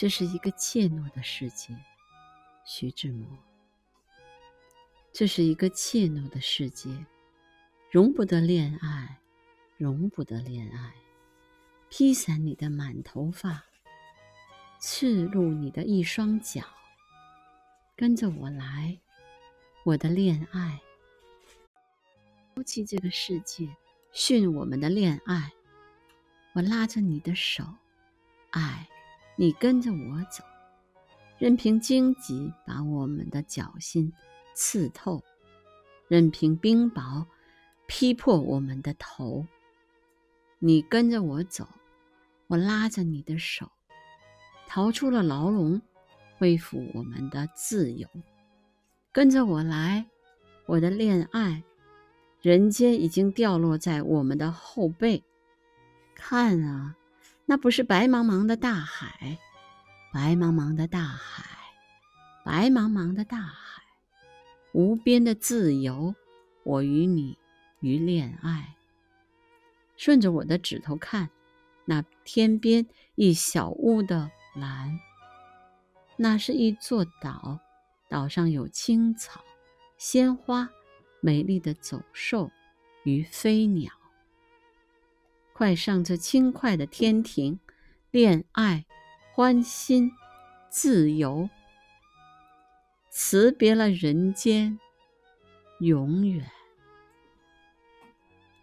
这是一个怯懦的世界，徐志摩。这是一个怯懦的世界，容不得恋爱，容不得恋爱。披散你的满头发，赤露你的一双脚，跟着我来，我的恋爱。抛弃这个世界，训我们的恋爱。我拉着你的手，爱，你跟着我走，任凭荆棘把我们的脚心刺透，任凭冰雹劈破我们的头。你跟着我走，我拉着你的手，逃出了牢笼，恢复我们的自由。跟着我来，我的恋爱。人间已经掉落在我们的后背。看啊，那不是白茫茫的大海，白茫茫的大海，白茫茫的大海，无边的自由。我与你于恋爱。顺着我的指头看，那天边一小屋的蓝，那是一座岛，岛上有青草、鲜花、美丽的走兽与飞鸟。快上这轻快的天庭，恋爱、欢欣、自由，辞别了人间，永远。